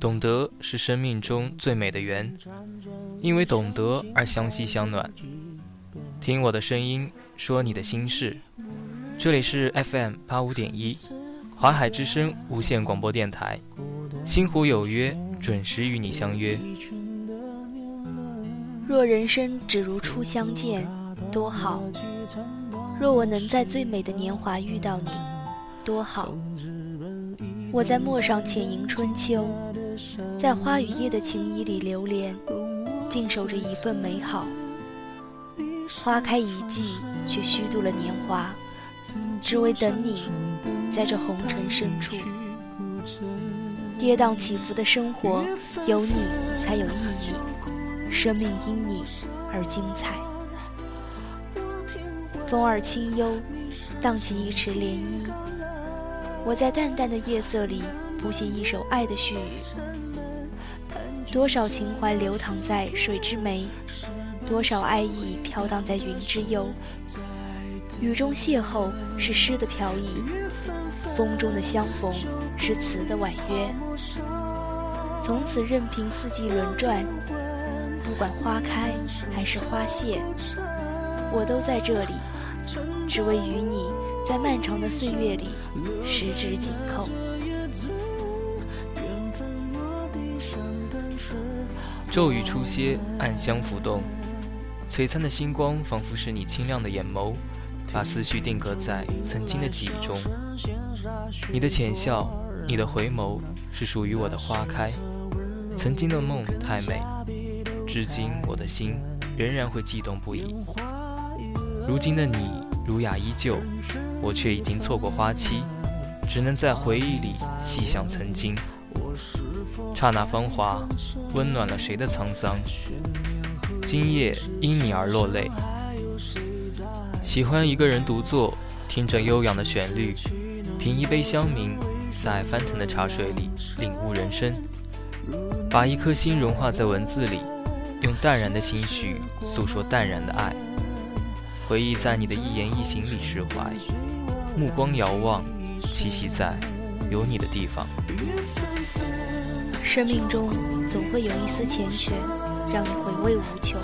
懂得是生命中最美的缘，因为懂得而相惜相暖。听我的声音，说你的心事。这里是 FM 八五点一，华海之声无线广播电台。星湖有约，准时与你相约。若人生只如初相见，多好；若我能在最美的年华遇到你，多好。我在陌上浅吟春秋，在花与叶的情谊里流连，静守着一份美好。花开一季，却虚度了年华，只为等你，在这红尘深处。跌宕起伏的生活，有你才有意义，生命因你而精彩。风儿清幽，荡起一池涟漪。我在淡淡的夜色里谱写一首爱的序语，多少情怀流淌在水之湄，多少爱意飘荡在云之幽。雨中邂逅是诗的飘逸，风中的相逢是词的婉约。从此任凭四季轮转，不管花开还是花谢，我都在这里，只为与你。在漫长的岁月里，十指紧扣。骤雨初歇，暗香浮动，璀璨的星光仿佛是你清亮的眼眸，把思绪定格在曾经的记忆中。你的浅笑，你的回眸，是属于我的花开。曾经的梦太美，至今我的心仍然会悸动不已。如今的你。儒雅依旧，我却已经错过花期，只能在回忆里细想曾经。刹那芳华，温暖了谁的沧桑？今夜因你而落泪。喜欢一个人独坐，听着悠扬的旋律，品一杯香茗，在翻腾的茶水里领悟人生。把一颗心融化在文字里，用淡然的心绪诉说淡然的爱。回忆在你的一言一行里释怀，目光遥望，栖息在有你的地方。生命中总会有一丝缱绻，让你回味无穷；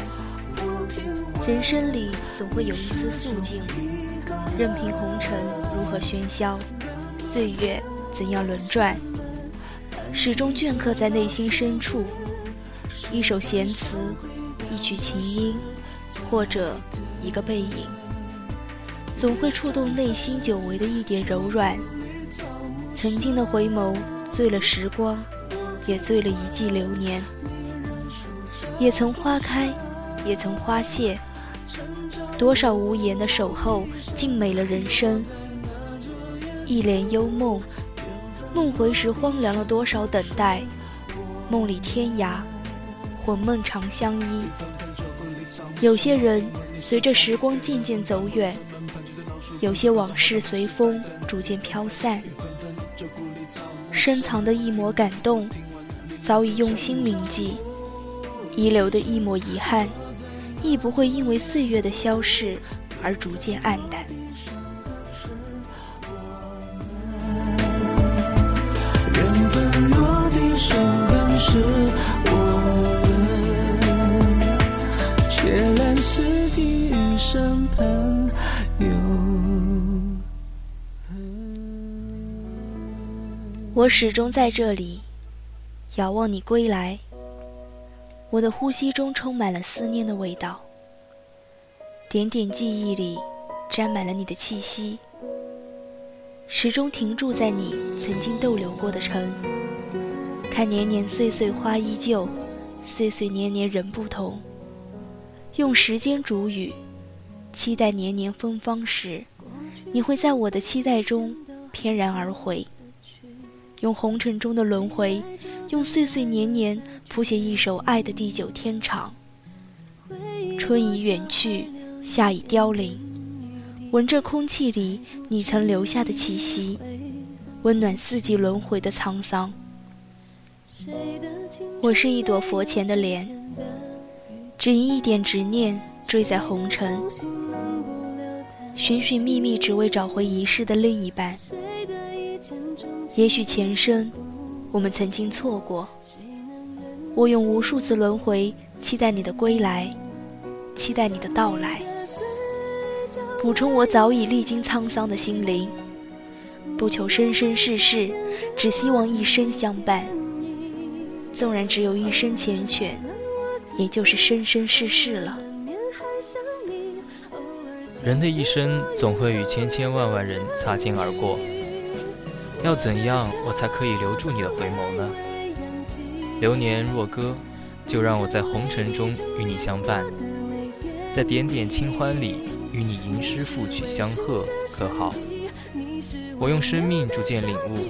人生里总会有一丝素静，任凭红尘如何喧嚣，岁月怎样轮转，始终镌刻在内心深处。一首闲词，一曲琴音。或者一个背影，总会触动内心久违的一点柔软。曾经的回眸，醉了时光，也醉了一季流年。也曾花开，也曾花谢。多少无言的守候，静美了人生。一帘幽梦，梦回时荒凉了多少等待。梦里天涯，魂梦长相依。有些人随着时光渐渐走远，有些往事随风逐渐飘散。深藏的一抹感动，早已用心铭记；遗留的一抹遗憾，亦不会因为岁月的消逝而逐渐黯淡。我始终在这里，遥望你归来。我的呼吸中充满了思念的味道，点点记忆里沾满了你的气息。始终停驻在你曾经逗留过的城，看年年岁岁花依旧，岁岁年年人不同。用时间煮雨，期待年年芬芳时，你会在我的期待中翩然而回。用红尘中的轮回，用岁岁年年谱写一首爱的地久天长。春已远去，夏已凋零，闻着空气里你曾留下的气息，温暖四季轮回的沧桑。我是一朵佛前的莲，只因一点执念坠在红尘，寻寻觅觅，只为找回遗失的另一半。也许前生，我们曾经错过。我用无数次轮回，期待你的归来，期待你的到来，补充我早已历经沧桑的心灵。不求生生世世，只希望一生相伴。纵然只有一生缱绻，也就是生生世世了。人的一生总会与千千万万人擦肩而过，要怎样我才可以留住你的回眸呢？流年若歌，就让我在红尘中与你相伴，在点点清欢里与你吟诗赋曲相和，可好？我用生命逐渐领悟，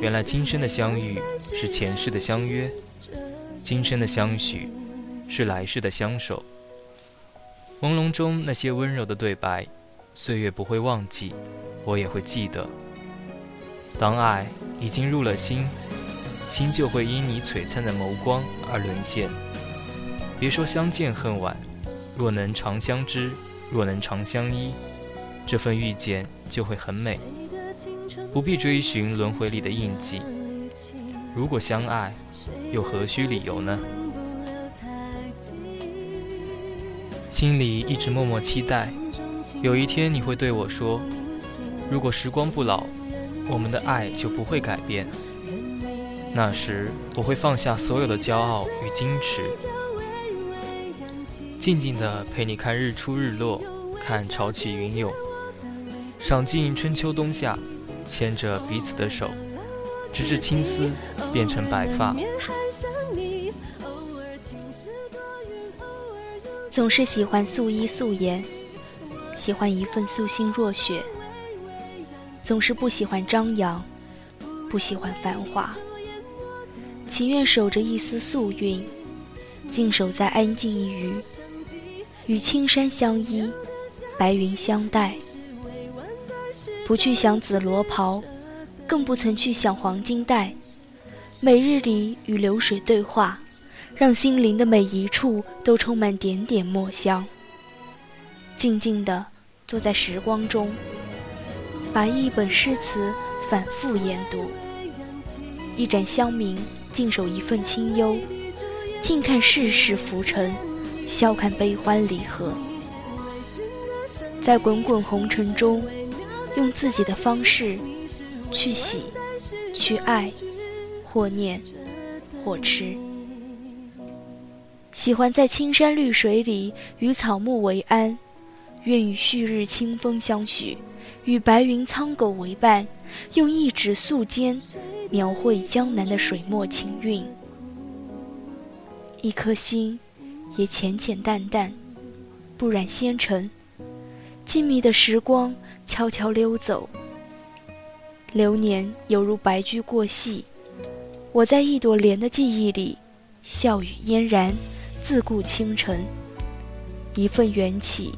原来今生的相遇是前世的相约，今生的相许是来世的相守。朦胧中那些温柔的对白，岁月不会忘记，我也会记得。当爱已经入了心，心就会因你璀璨的眸光而沦陷。别说相见恨晚，若能长相知，若能长相依，这份遇见就会很美。不必追寻轮回里的印记。如果相爱，又何须理由呢？心里一直默默期待，有一天你会对我说：“如果时光不老，我们的爱就不会改变。”那时我会放下所有的骄傲与矜持，静静地陪你看日出日落，看潮起云涌，赏尽春秋冬夏，牵着彼此的手，直至青丝变成白发。总是喜欢素衣素颜，喜欢一份素心若雪。总是不喜欢张扬，不喜欢繁华，情愿守着一丝素韵，静守在安静一隅，与青山相依，白云相待。不去想紫罗袍，更不曾去想黄金带，每日里与流水对话。让心灵的每一处都充满点点墨香。静静地坐在时光中，把一本诗词反复研读，一盏香茗静守一份清幽，静看世事浮沉，笑看悲欢离合，在滚滚红尘中，用自己的方式去喜，去爱，或念，或痴。喜欢在青山绿水里与草木为安，愿与旭日清风相许，与白云苍狗为伴，用一指素笺描绘江南的水墨情韵。一颗心也浅浅淡淡，不染纤尘。静谧的时光悄悄溜走，流年犹如白驹过隙。我在一朵莲的记忆里，笑语嫣然。自顾清晨，一份缘起，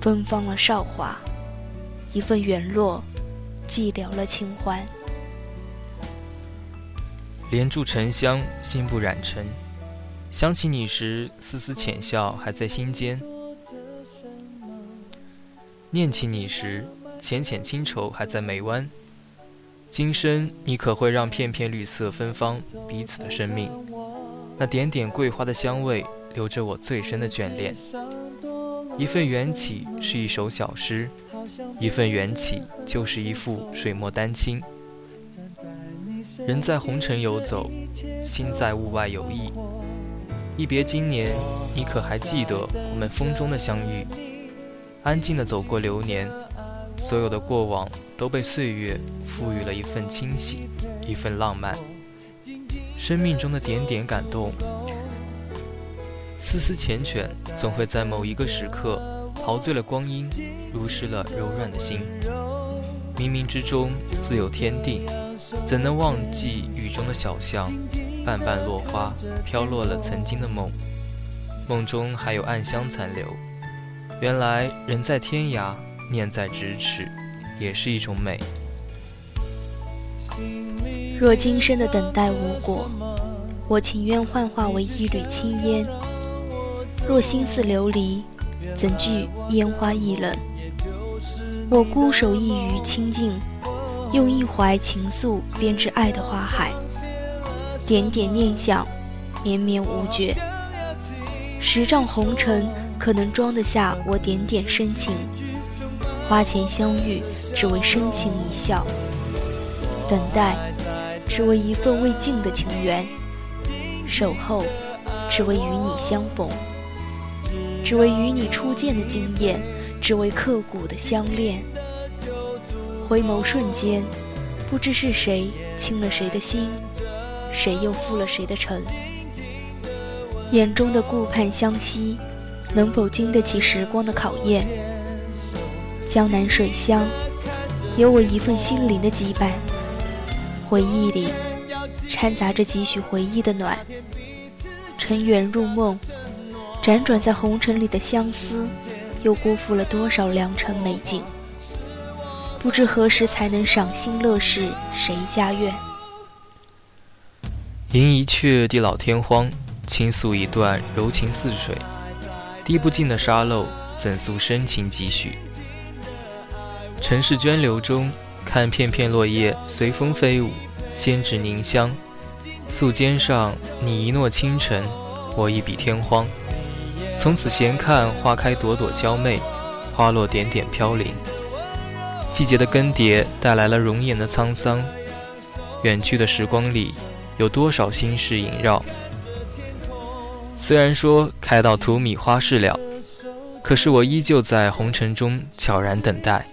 芬芳了韶华；一份缘落，寂寥了清欢。莲住沉香，心不染尘。想起你时，丝丝浅笑还在心间；念起你时，浅浅清愁还在眉弯。今生，你可会让片片绿色芬芳彼此的生命？那点点桂花的香味，留着我最深的眷恋。一份缘起是一首小诗，一份缘起就是一幅水墨丹青。人在红尘游走，心在物外游弋。一别经年，你可还记得我们风中的相遇？安静地走过流年，所有的过往都被岁月赋予了一份清洗，一份浪漫。生命中的点点感动，丝丝缱绻，总会在某一个时刻陶醉了光阴，濡湿了柔软的心。冥冥之中自有天定，怎能忘记雨中的小巷，瓣瓣落花飘落了曾经的梦，梦中还有暗香残留。原来人在天涯，念在咫尺，也是一种美。若今生的等待无果，我情愿幻化为一缕青烟。若心似琉璃，怎惧烟花易冷？我孤守一隅清静，用一怀情愫编织爱的花海。点点念想，绵绵无绝。十丈红尘可能装得下我点点深情。花前相遇，只为深情一笑；等待，只为一份未尽的情缘；守候，只为与你相逢；只为与你初见的惊艳，只为刻骨的相恋。回眸瞬间，不知是谁倾了谁的心，谁又负了谁的尘。眼中的顾盼相惜，能否经得起时光的考验？江南水乡，有我一份心灵的羁绊。回忆里掺杂着几许回忆的暖。尘缘入梦，辗转在红尘里的相思，又辜负了多少良辰美景？不知何时才能赏心乐事，谁家院？吟一阙地老天荒，倾诉一段柔情似水。滴不尽的沙漏，怎诉深情几许？尘世涓流中，看片片落叶随风飞舞，仙指凝香。素笺上，你一诺倾城，我一笔天荒。从此闲看花开朵朵娇媚，花落点点飘零。季节的更迭带来了容颜的沧桑。远去的时光里，有多少心事萦绕？虽然说开到荼蘼花事了，可是我依旧在红尘中悄然等待。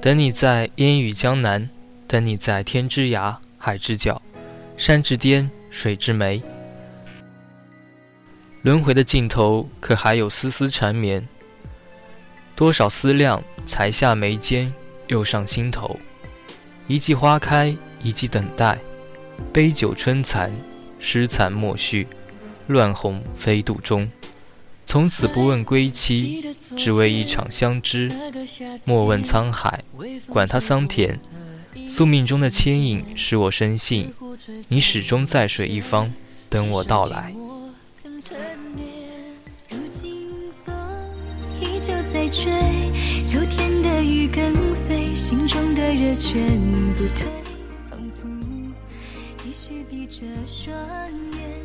等你在烟雨江南，等你在天之涯、海之角、山之巅、水之湄。轮回的尽头，可还有丝丝缠绵？多少思量，才下眉间，又上心头。一季花开，一季等待。杯酒春残，诗残墨续，乱红飞渡中。从此不问归期，只为一场相知。莫问沧海，管他桑田。宿命中的牵引，使我深信，你始终在水一方，等我到来。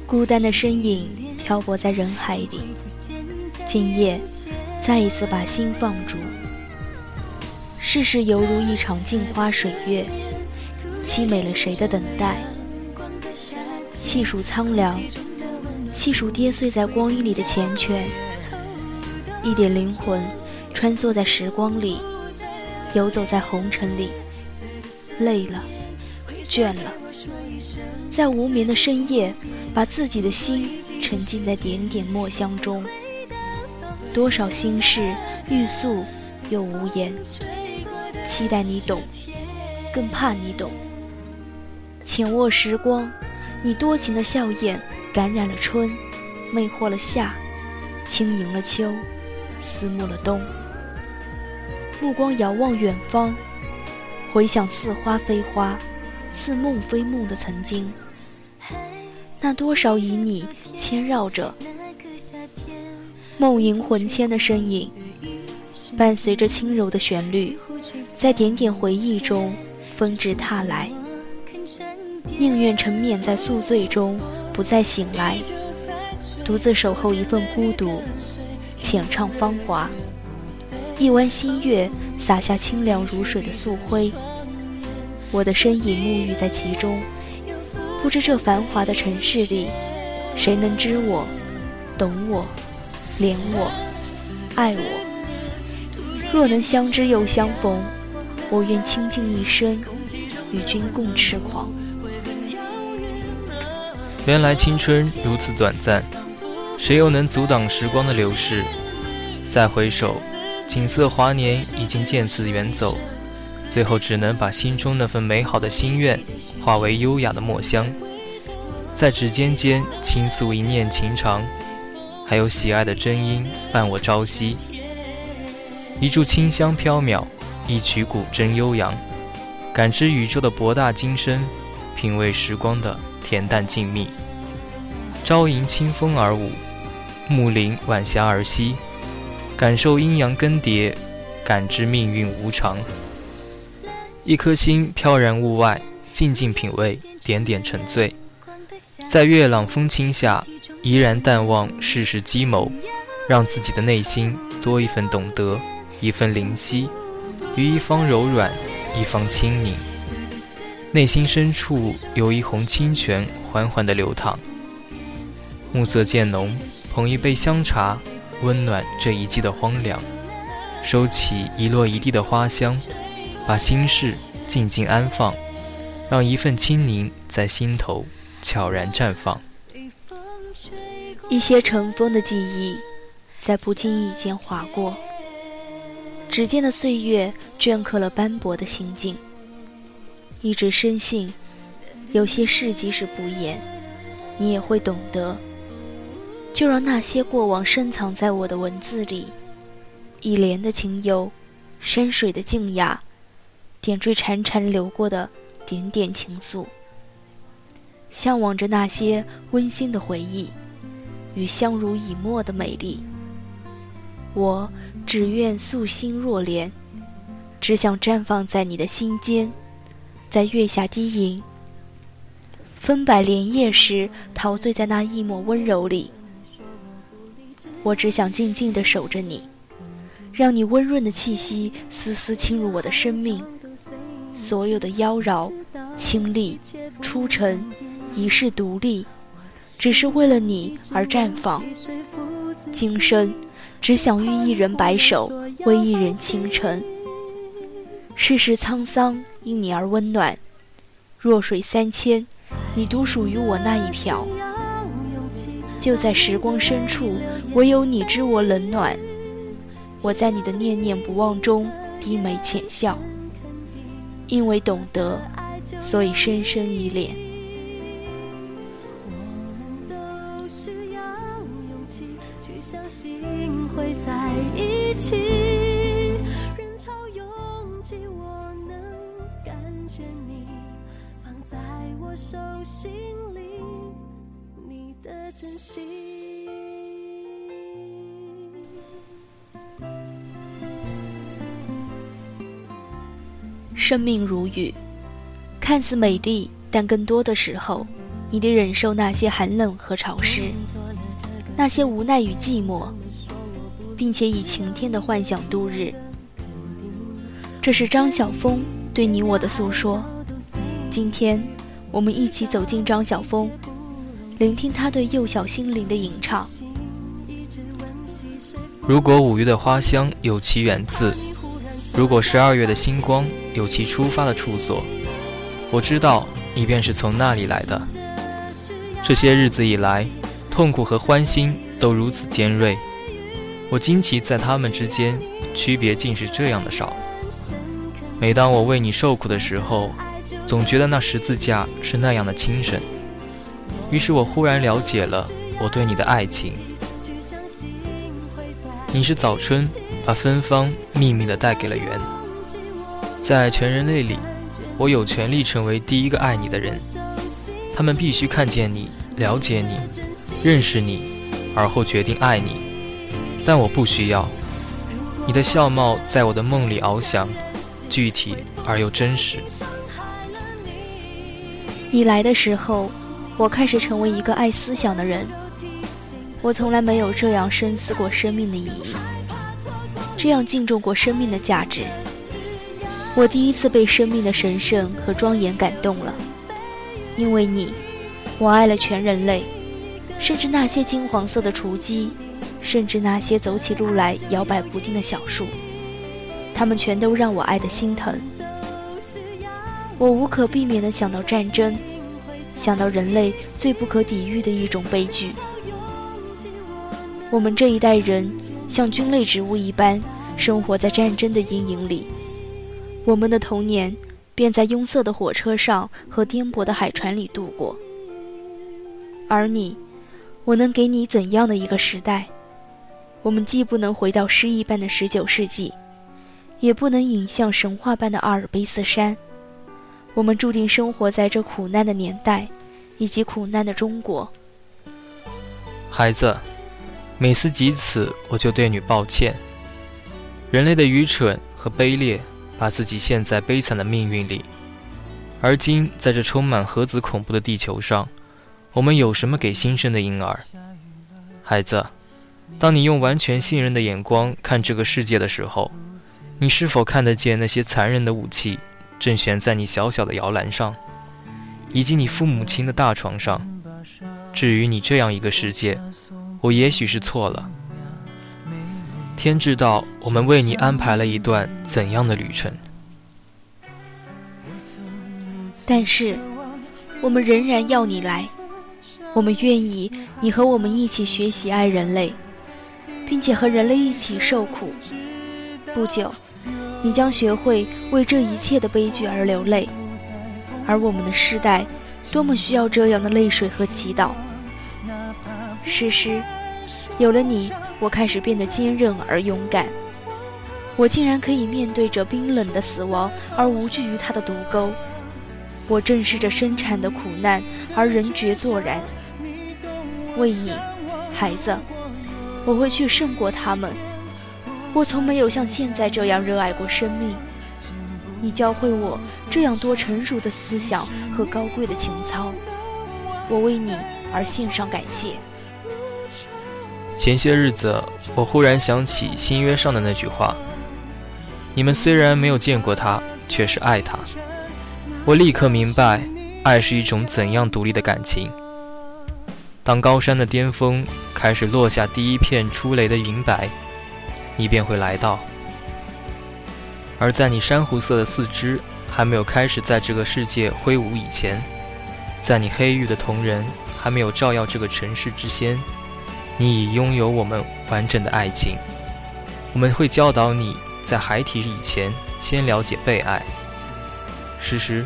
孤单的身影漂泊在人海里。今夜，再一次把心放逐。世事犹如一场镜花水月，凄美了谁的等待？细数苍凉，细数跌碎在光阴里的缱绻。一点灵魂穿梭在时光里，游走在红尘里。累了，倦了，在无眠的深夜，把自己的心沉浸在点点墨香中。多少心事欲诉又无言，期待你懂，更怕你懂。浅握时光，你多情的笑靥感染了春，魅惑了夏，轻盈了秋，思慕了冬。目光遥望远方，回想似花非花，似梦非梦的曾经。那多少以你牵绕着。梦萦魂牵的身影，伴随着轻柔的旋律，在点点回忆中纷至沓来。宁愿沉湎在宿醉中，不再醒来，独自守候一份孤独，浅唱芳华。一弯新月洒下清凉如水的素辉，我的身影沐浴在其中。不知这繁华的城市里，谁能知我，懂我？怜我，爱我。若能相知又相逢，我愿倾尽一生，与君共痴狂。原来青春如此短暂，谁又能阻挡时光的流逝？再回首，锦瑟华年已经渐次远走，最后只能把心中那份美好的心愿，化为优雅的墨香，在指尖间倾诉一念情长。还有喜爱的真音伴我朝夕，一柱清香飘渺，一曲古筝悠扬，感知宇宙的博大精深，品味时光的恬淡静谧。朝迎清风而舞，暮临晚霞而息，感受阴阳更迭，感知命运无常。一颗心飘然物外，静静品味，点点沉醉，在月朗风清下，怡然淡忘世事机谋，让自己的内心多一份懂得，一份灵犀，于一方柔软，一方轻宁。内心深处有一泓清泉缓缓地流淌。暮色渐浓，捧一杯香茶，温暖这一季的荒凉。收起一落一地的花香。把心事静静安放，让一份清宁在心头悄然绽放。一些尘封的记忆，在不经意间划过。指尖的岁月镌刻了斑驳的心境。一直深信，有些事即使不言，你也会懂得。就让那些过往深藏在我的文字里，一帘的清幽，山水的静雅。点缀潺潺流过的点点情愫，向往着那些温馨的回忆与相濡以沫的美丽。我只愿素心若莲，只想绽放在你的心间，在月下低吟，分百莲叶时陶醉在那一抹温柔里。我只想静静地守着你，让你温润的气息丝丝侵入我的生命。所有的妖娆、清丽、出尘，一世独立，只是为了你而绽放。今生只想与一人白首，为一人倾城。世事沧桑，因你而温暖。弱水三千，你独属于我那一瓢。就在时光深处，唯有你知我冷暖。我在你的念念不忘中低眉浅笑。因为懂得，所以深深依恋。我们都需要勇气去相信会在一起。心里，你的真心。生命如雨，看似美丽，但更多的时候，你得忍受那些寒冷和潮湿，那些无奈与寂寞，并且以晴天的幻想度日。这是张晓峰对你我的诉说。今天，我们一起走进张晓峰，聆听他对幼小心灵的吟唱。如果五月的花香有其源自。如果十二月的星光有其出发的处所，我知道你便是从那里来的。这些日子以来，痛苦和欢欣都如此尖锐，我惊奇在他们之间区别竟是这样的少。每当我为你受苦的时候，总觉得那十字架是那样的轻神。于是我忽然了解了我对你的爱情。你是早春。把芬芳秘密地带给了园，在全人类里，我有权利成为第一个爱你的人。他们必须看见你，了解你，认识你，而后决定爱你。但我不需要。你的笑貌在我的梦里翱翔，具体而又真实。你来的时候，我开始成为一个爱思想的人。我从来没有这样深思过生命的意义。这样敬重过生命的价值，我第一次被生命的神圣和庄严感动了。因为你，我爱了全人类，甚至那些金黄色的雏鸡，甚至那些走起路来摇摆不定的小树，它们全都让我爱得心疼。我无可避免地想到战争，想到人类最不可抵御的一种悲剧。我们这一代人。像菌类植物一般生活在战争的阴影里，我们的童年便在拥塞的火车上和颠簸的海船里度过。而你，我能给你怎样的一个时代？我们既不能回到诗意般的十九世纪，也不能引向神话般的阿尔卑斯山。我们注定生活在这苦难的年代，以及苦难的中国。孩子。每思及此，我就对你抱歉。人类的愚蠢和卑劣，把自己陷在悲惨的命运里。而今，在这充满核子恐怖的地球上，我们有什么给新生的婴儿？孩子，当你用完全信任的眼光看这个世界的时候，你是否看得见那些残忍的武器正悬在你小小的摇篮上，以及你父母亲的大床上？至于你这样一个世界，我也许是错了。天知道，我们为你安排了一段怎样的旅程。但是，我们仍然要你来。我们愿意你和我们一起学习爱人类，并且和人类一起受苦。不久，你将学会为这一切的悲剧而流泪，而我们的世代多么需要这样的泪水和祈祷。诗诗，有了你，我开始变得坚韧而勇敢。我竟然可以面对着冰冷的死亡而无惧于它的毒钩。我正视着生产的苦难，而人觉作然。为你，孩子，我会去胜过他们。我从没有像现在这样热爱过生命。你教会我这样多成熟的思想和高贵的情操，我为你而献上感谢。前些日子，我忽然想起新约上的那句话：“你们虽然没有见过他，却是爱他。”我立刻明白，爱是一种怎样独立的感情。当高山的巅峰开始落下第一片初雷的云白，你便会来到；而在你珊瑚色的四肢还没有开始在这个世界挥舞以前，在你黑玉的瞳仁还没有照耀这个城市之先，你已拥有我们完整的爱情。我们会教导你在孩提以前先了解被爱。诗诗，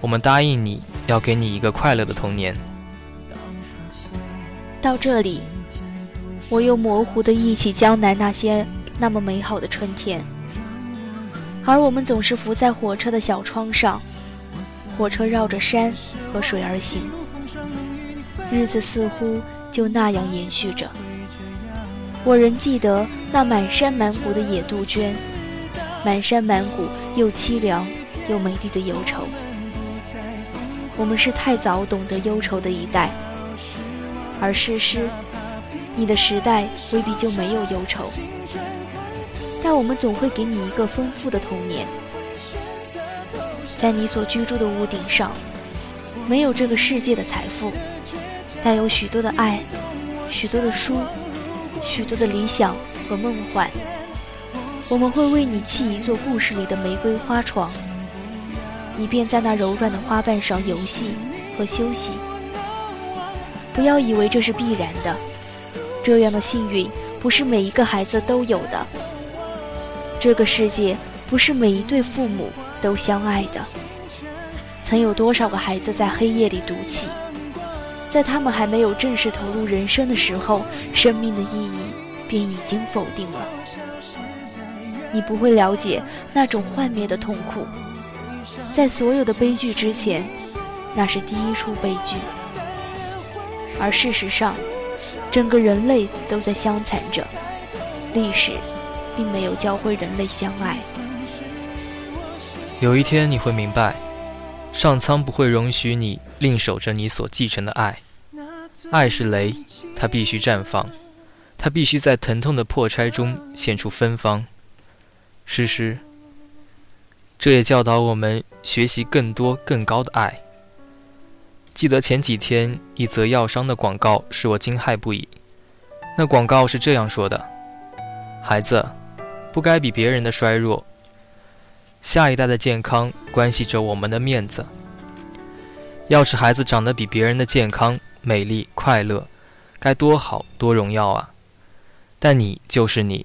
我们答应你要给你一个快乐的童年。到这里，我又模糊地忆起江南那些那么美好的春天，而我们总是伏在火车的小窗上，火车绕着山和水而行，日子似乎就那样延续着。我仍记得那满山满谷的野杜鹃，满山满谷又凄凉。又美丽的忧愁，我们是太早懂得忧愁的一代，而诗诗，你的时代未必就没有忧愁，但我们总会给你一个丰富的童年，在你所居住的屋顶上，没有这个世界的财富，但有许多的爱，许多的书，许多的理想和梦幻，我们会为你砌一座故事里的玫瑰花床。你便在那柔软的花瓣上游戏和休息。不要以为这是必然的，这样的幸运不是每一个孩子都有的。这个世界不是每一对父母都相爱的。曾有多少个孩子在黑夜里独起，在他们还没有正式投入人生的时候，生命的意义便已经否定了。你不会了解那种幻灭的痛苦。在所有的悲剧之前，那是第一出悲剧。而事实上，整个人类都在相残着。历史并没有教会人类相爱。有一天你会明白，上苍不会容许你另守着你所继承的爱。爱是雷，它必须绽放，它必须在疼痛的破拆中现出芬芳。诗诗。这也教导我们学习更多更高的爱。记得前几天一则药商的广告使我惊骇不已。那广告是这样说的：“孩子，不该比别人的衰弱。下一代的健康关系着我们的面子。要是孩子长得比别人的健康、美丽、快乐，该多好多荣耀啊！但你就是你。”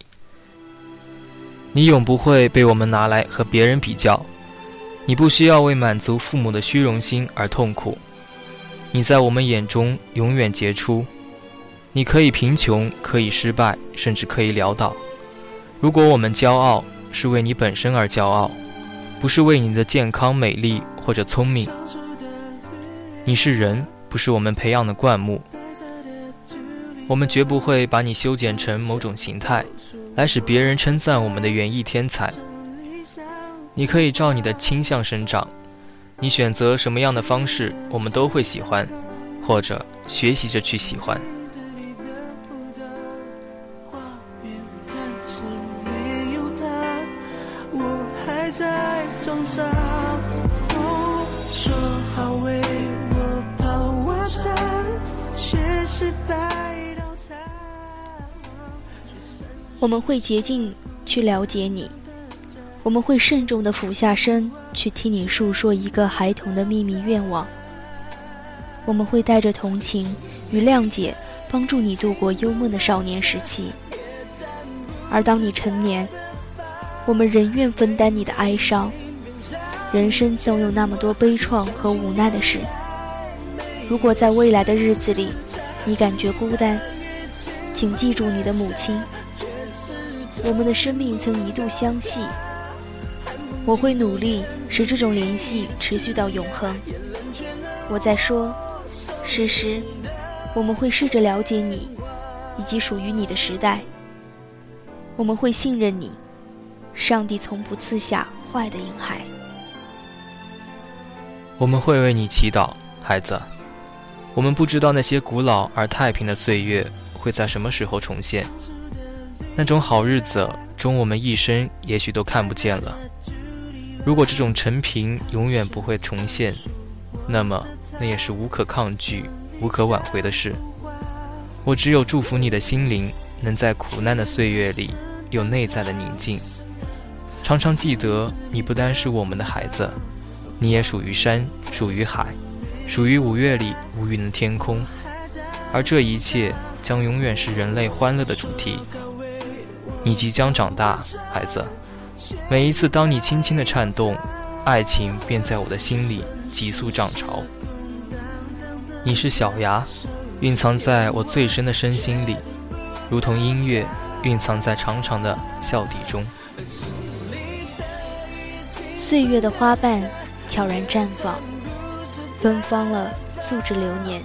你永不会被我们拿来和别人比较，你不需要为满足父母的虚荣心而痛苦，你在我们眼中永远杰出。你可以贫穷，可以失败，甚至可以潦倒。如果我们骄傲，是为你本身而骄傲，不是为你的健康、美丽或者聪明。你是人，不是我们培养的灌木。我们绝不会把你修剪成某种形态。来使别人称赞我们的园艺天才。你可以照你的倾向生长，你选择什么样的方式，我们都会喜欢，或者学习着去喜欢。我们会竭尽去了解你，我们会慎重地俯下身去听你诉说一个孩童的秘密愿望。我们会带着同情与谅解，帮助你度过幽梦的少年时期。而当你成年，我们仍愿分担你的哀伤。人生总有那么多悲怆和无奈的事。如果在未来的日子里，你感觉孤单，请记住你的母亲。我们的生命曾一度相系，我会努力使这种联系持续到永恒。我在说，诗诗，我们会试着了解你，以及属于你的时代。我们会信任你，上帝从不赐下坏的婴孩。我们会为你祈祷，孩子。我们不知道那些古老而太平的岁月会在什么时候重现。那种好日子，终我们一生也许都看不见了。如果这种陈平永远不会重现，那么那也是无可抗拒、无可挽回的事。我只有祝福你的心灵能在苦难的岁月里有内在的宁静，常常记得你不单是我们的孩子，你也属于山，属于海，属于五月里无云的天空，而这一切将永远是人类欢乐的主题。你即将长大，孩子。每一次当你轻轻的颤动，爱情便在我的心里急速涨潮。你是小芽，蕴藏在我最深的身心里，如同音乐蕴藏在长长的笑底中。岁月的花瓣悄然绽放，芬芳了素质流年，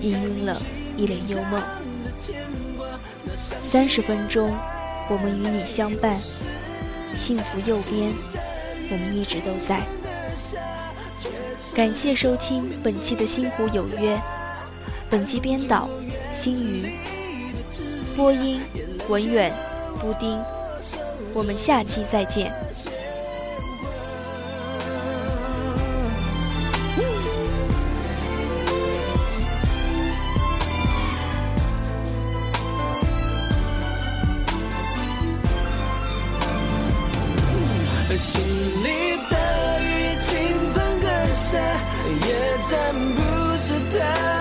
氤氲了一帘幽梦。三十分钟。我们与你相伴，幸福右边，我们一直都在。感谢收听本期的《星湖有约》，本期编导星鱼，播音文远、布丁。我们下期再见。咱不是他